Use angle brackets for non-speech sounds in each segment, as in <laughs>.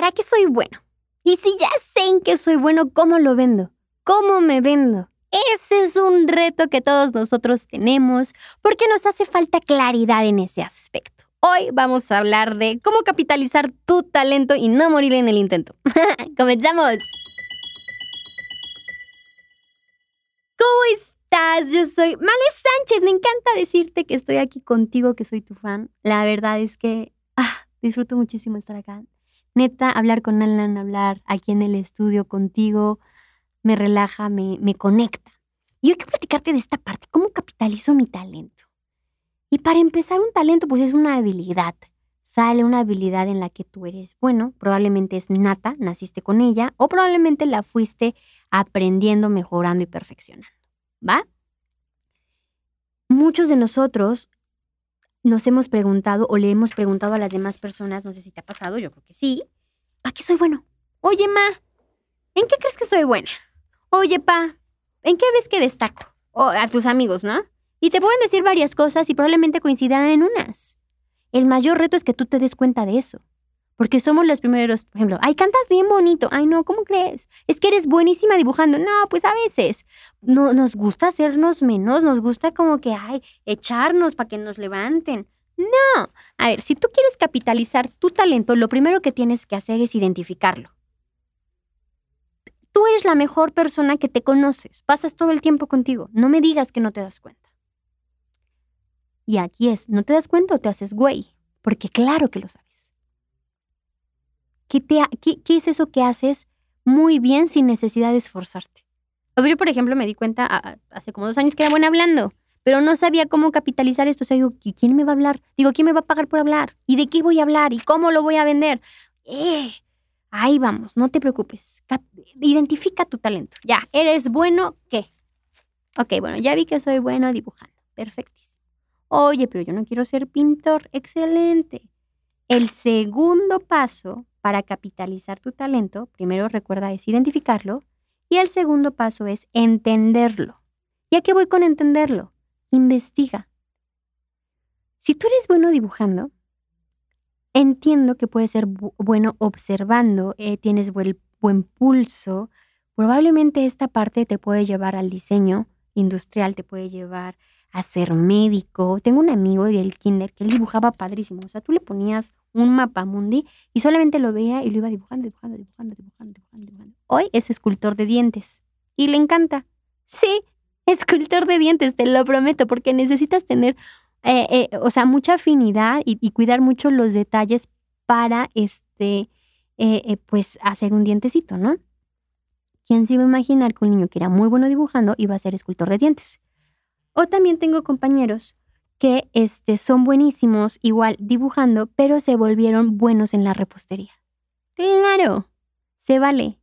¿para qué soy bueno? Y si ya sé en qué soy bueno, ¿cómo lo vendo? ¿Cómo me vendo? Ese es un reto que todos nosotros tenemos porque nos hace falta claridad en ese aspecto. Hoy vamos a hablar de cómo capitalizar tu talento y no morir en el intento. <laughs> ¡Comenzamos! ¿Cómo estás? Yo soy Male Sánchez. Me encanta decirte que estoy aquí contigo, que soy tu fan. La verdad es que ah, disfruto muchísimo estar acá. Neta, hablar con Alan, hablar aquí en el estudio contigo, me relaja, me, me conecta. Y yo quiero platicarte de esta parte, cómo capitalizo mi talento. Y para empezar, un talento pues es una habilidad. Sale una habilidad en la que tú eres bueno, probablemente es nata, naciste con ella, o probablemente la fuiste aprendiendo, mejorando y perfeccionando. ¿Va? Muchos de nosotros nos hemos preguntado o le hemos preguntado a las demás personas, no sé si te ha pasado, yo creo que sí, ¿para qué soy bueno? Oye, ma, ¿en qué crees que soy buena? Oye, pa, ¿en qué ves que destaco? O a tus amigos, ¿no? Y te pueden decir varias cosas y probablemente coincidan en unas. El mayor reto es que tú te des cuenta de eso. Porque somos los primeros, por ejemplo, ay, cantas bien bonito. Ay, no, ¿cómo crees? Es que eres buenísima dibujando. No, pues a veces. No, nos gusta hacernos menos, nos gusta como que, ay, echarnos para que nos levanten. No. A ver, si tú quieres capitalizar tu talento, lo primero que tienes que hacer es identificarlo. Tú eres la mejor persona que te conoces, pasas todo el tiempo contigo, no me digas que no te das cuenta. Y aquí es, ¿no te das cuenta o te haces güey? Porque claro que lo sabes. ¿Qué, te, es eso que haces muy bien sin necesidad de esforzarte? Yo, por ejemplo, me di cuenta hace como dos años que era buena hablando, pero no sabía cómo capitalizar esto. O sea, digo, ¿quién me va a hablar? Digo, ¿quién me va a pagar por hablar? ¿Y de qué voy a hablar? ¿Y cómo lo voy a vender? Eh, Ahí vamos, no te preocupes. identifica tu talento. Ya, ¿eres bueno qué? Ok, bueno, ya vi que soy bueno dibujando. Perfectísimo. Oye, pero yo no quiero ser pintor. Excelente. El segundo paso para capitalizar tu talento, primero recuerda es identificarlo y el segundo paso es entenderlo. ¿Ya que voy con entenderlo? Investiga. Si tú eres bueno dibujando, Entiendo que puede ser bueno observando, eh, tienes buen pulso. Probablemente esta parte te puede llevar al diseño industrial, te puede llevar a ser médico. Tengo un amigo del kinder que él dibujaba padrísimo. O sea, tú le ponías un mapa mundi y solamente lo veía y lo iba dibujando, dibujando, dibujando, dibujando, dibujando, dibujando. Hoy es escultor de dientes y le encanta. Sí, <laughs> escultor de dientes, te lo prometo, porque necesitas tener eh, eh, o sea, mucha afinidad y, cuidar mucho los detalles para, este, eh, pues, hacer un dientecito, ¿no? ¿Quién se iba a imaginar que un niño que era muy bueno dibujando iba a ser escultor de dientes? O también tengo compañeros que este, son buenísimos igual dibujando, pero se volvieron buenos en la repostería. Claro, se vale.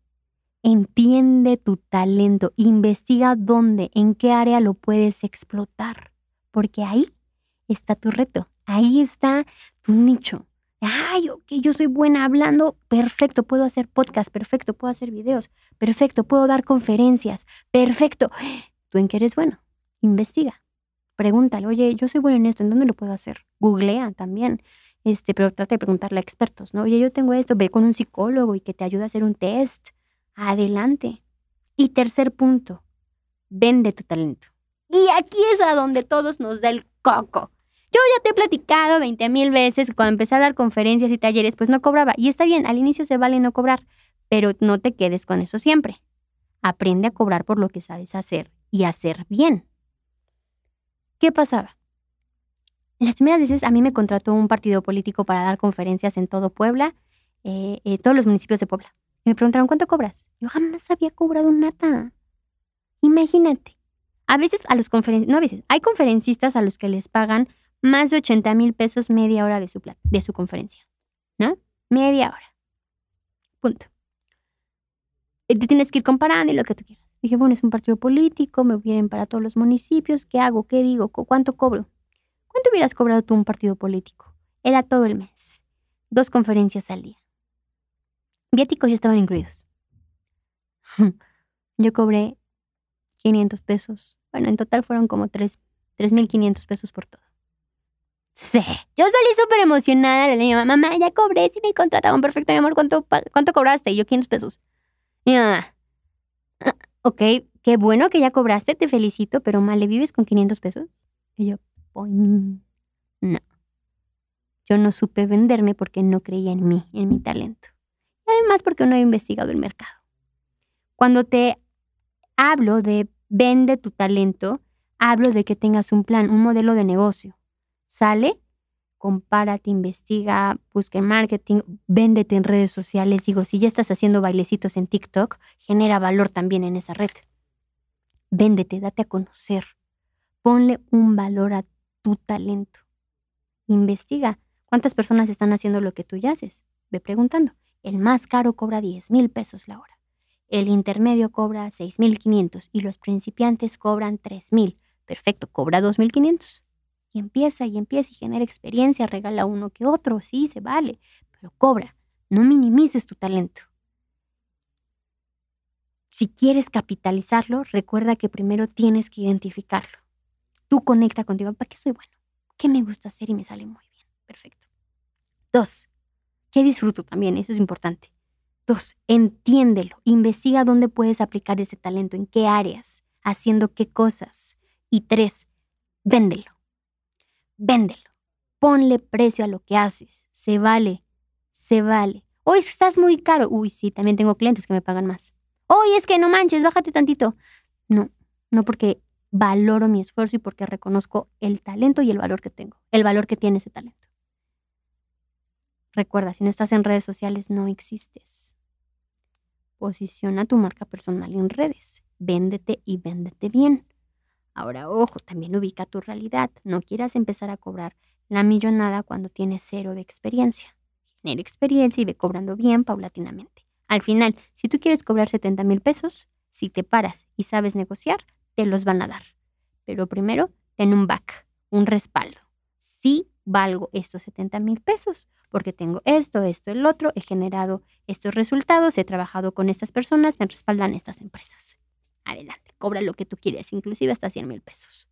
Entiende tu talento, investiga dónde, en qué área lo puedes explotar, porque ahí está tu reto, ahí está tu nicho. Ay, ok, yo soy buena hablando, perfecto, puedo hacer podcast, perfecto, puedo hacer videos, perfecto, puedo dar conferencias, perfecto. ¿Tú en qué eres bueno? Investiga, pregúntale, oye, yo soy bueno en esto, ¿en dónde lo puedo hacer? Googlea también, este, pero trata de preguntarle a expertos, ¿no? Oye, yo tengo esto, ve con un psicólogo y que te ayude a hacer un test. Adelante. Y tercer punto, vende tu talento. Y aquí es a donde todos nos da el coco. Yo ya te he platicado 20 mil veces cuando empecé a dar conferencias y talleres, pues no cobraba. Y está bien, al inicio se vale no cobrar, pero no te quedes con eso siempre. Aprende a cobrar por lo que sabes hacer y hacer bien. ¿Qué pasaba? Las primeras veces a mí me contrató un partido político para dar conferencias en todo Puebla, eh, eh, todos los municipios de Puebla. Me preguntaron, ¿cuánto cobras? Yo jamás había cobrado nada. Imagínate. A veces a los conferencistas, no a veces, hay conferencistas a los que les pagan más de 80 mil pesos media hora de su, de su conferencia. ¿No? Media hora. Punto. Te tienes que ir comparando y lo que tú quieras. Dije, bueno, es un partido político, me vienen para todos los municipios, ¿qué hago? ¿Qué digo? ¿Cuánto cobro? ¿Cuánto hubieras cobrado tú un partido político? Era todo el mes. Dos conferencias al día. Viáticos ya estaban incluidos. <laughs> Yo cobré 500 pesos. Bueno, en total fueron como 3.500 pesos por todo. Sí. Yo salí súper emocionada. Le dije, mamá, ya cobré, si me contrataron. Perfecto, mi amor, ¿cuánto, cuánto cobraste? Y yo, 500 pesos. Mi mamá, ok, qué bueno que ya cobraste, te felicito, pero mal, ¿le vives con 500 pesos? Y yo, no. Yo no supe venderme porque no creía en mí, en mi talento. Y además porque no he investigado el mercado. Cuando te hablo de vende tu talento, hablo de que tengas un plan, un modelo de negocio. Sale, compárate, investiga, busca marketing, véndete en redes sociales. Digo, si ya estás haciendo bailecitos en TikTok, genera valor también en esa red. Véndete, date a conocer. Ponle un valor a tu talento. Investiga cuántas personas están haciendo lo que tú ya haces. Ve preguntando. El más caro cobra 10 mil pesos la hora. El intermedio cobra 6.500 y los principiantes cobran 3.000. Perfecto, cobra 2.500. Y empieza y empieza y genera experiencia, regala uno que otro, sí, se vale, pero cobra. No minimices tu talento. Si quieres capitalizarlo, recuerda que primero tienes que identificarlo. Tú conecta contigo, ¿para qué soy bueno? ¿Qué me gusta hacer y me sale muy bien? Perfecto. Dos, ¿qué disfruto también? Eso es importante. Dos, entiéndelo, investiga dónde puedes aplicar ese talento, en qué áreas, haciendo qué cosas. Y tres, véndelo. Véndelo. Ponle precio a lo que haces. Se vale. Se vale. Hoy estás muy caro. Uy, sí, también tengo clientes que me pagan más. Hoy es que no manches, bájate tantito. No, no porque valoro mi esfuerzo y porque reconozco el talento y el valor que tengo, el valor que tiene ese talento. Recuerda, si no estás en redes sociales, no existes. Posiciona tu marca personal en redes. Véndete y véndete bien. Ahora, ojo, también ubica tu realidad. No quieras empezar a cobrar la millonada cuando tienes cero de experiencia. Genera experiencia y ve cobrando bien paulatinamente. Al final, si tú quieres cobrar 70 mil pesos, si te paras y sabes negociar, te los van a dar. Pero primero, ten un back, un respaldo. Sí valgo estos 70 mil pesos porque tengo esto, esto, el otro, he generado estos resultados, he trabajado con estas personas, me respaldan estas empresas. Adelante, cobra lo que tú quieres, inclusive hasta 100 mil pesos.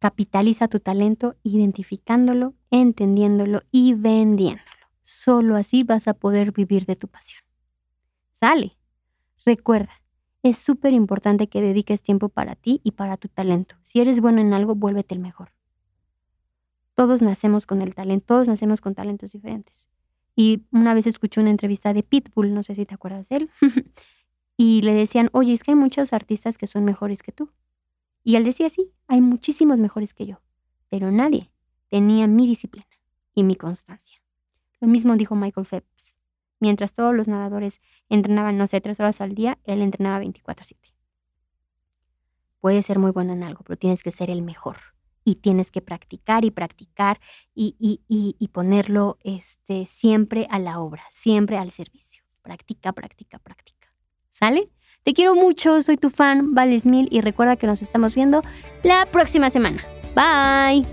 Capitaliza tu talento identificándolo, entendiéndolo y vendiéndolo. Solo así vas a poder vivir de tu pasión. Sale. Recuerda, es súper importante que dediques tiempo para ti y para tu talento. Si eres bueno en algo, vuélvete el mejor. Todos nacemos con el talento, todos nacemos con talentos diferentes. Y una vez escuché una entrevista de Pitbull, no sé si te acuerdas de él, <laughs> y le decían, oye, es que hay muchos artistas que son mejores que tú. Y él decía, sí, hay muchísimos mejores que yo, pero nadie tenía mi disciplina y mi constancia. Lo mismo dijo Michael Phelps. Mientras todos los nadadores entrenaban, no sé, tres horas al día, él entrenaba 24/7. Puedes ser muy bueno en algo, pero tienes que ser el mejor y tienes que practicar y practicar y, y, ponerlo este, siempre a la obra, siempre al servicio. Practica, practica, practica. ¿Sale? Te quiero mucho, soy tu fan, Vales Mil y recuerda que nos estamos viendo la próxima semana. Bye.